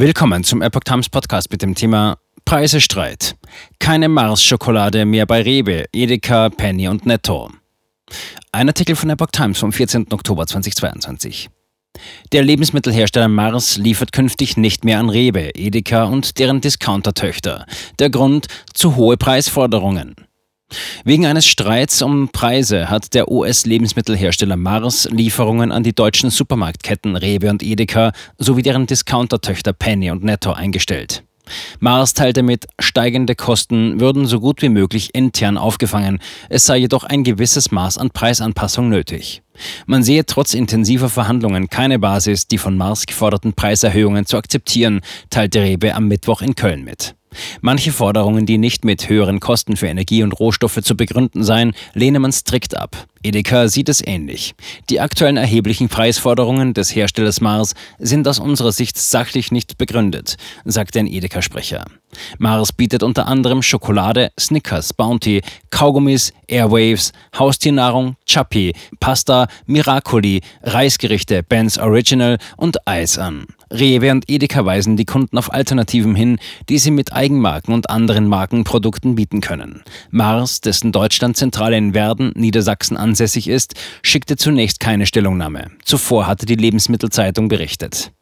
Willkommen zum Epoch Times Podcast mit dem Thema Preisestreit. Keine Mars-Schokolade mehr bei Rewe, Edeka, Penny und Netto. Ein Artikel von Epoch Times vom 14. Oktober 2022. Der Lebensmittelhersteller Mars liefert künftig nicht mehr an Rewe, Edeka und deren Discounter-Töchter. Der Grund zu hohe Preisforderungen. Wegen eines Streits um Preise hat der US-Lebensmittelhersteller Mars Lieferungen an die deutschen Supermarktketten Rewe und Edeka sowie deren Discountertöchter Penny und Netto eingestellt. Mars teilte mit, steigende Kosten würden so gut wie möglich intern aufgefangen, es sei jedoch ein gewisses Maß an Preisanpassung nötig. Man sehe trotz intensiver Verhandlungen keine Basis, die von Mars geforderten Preiserhöhungen zu akzeptieren, teilte Rewe am Mittwoch in Köln mit. Manche Forderungen, die nicht mit höheren Kosten für Energie und Rohstoffe zu begründen seien, lehne man strikt ab. Edeka sieht es ähnlich. Die aktuellen erheblichen Preisforderungen des Herstellers Mars sind aus unserer Sicht sachlich nicht begründet, sagte ein Edeka-Sprecher. Mars bietet unter anderem Schokolade, Snickers, Bounty, Kaugummis, Airwaves, Haustiernahrung, Chappi, Pasta, Miracoli, Reisgerichte, Ben's Original und Eis an. Rewe und Edeka weisen die Kunden auf Alternativen hin, die sie mit Eigenmarken und anderen Markenprodukten bieten können. Mars, dessen Deutschlandzentrale in Werden, Niedersachsen ansässig ist, schickte zunächst keine Stellungnahme. Zuvor hatte die Lebensmittelzeitung berichtet.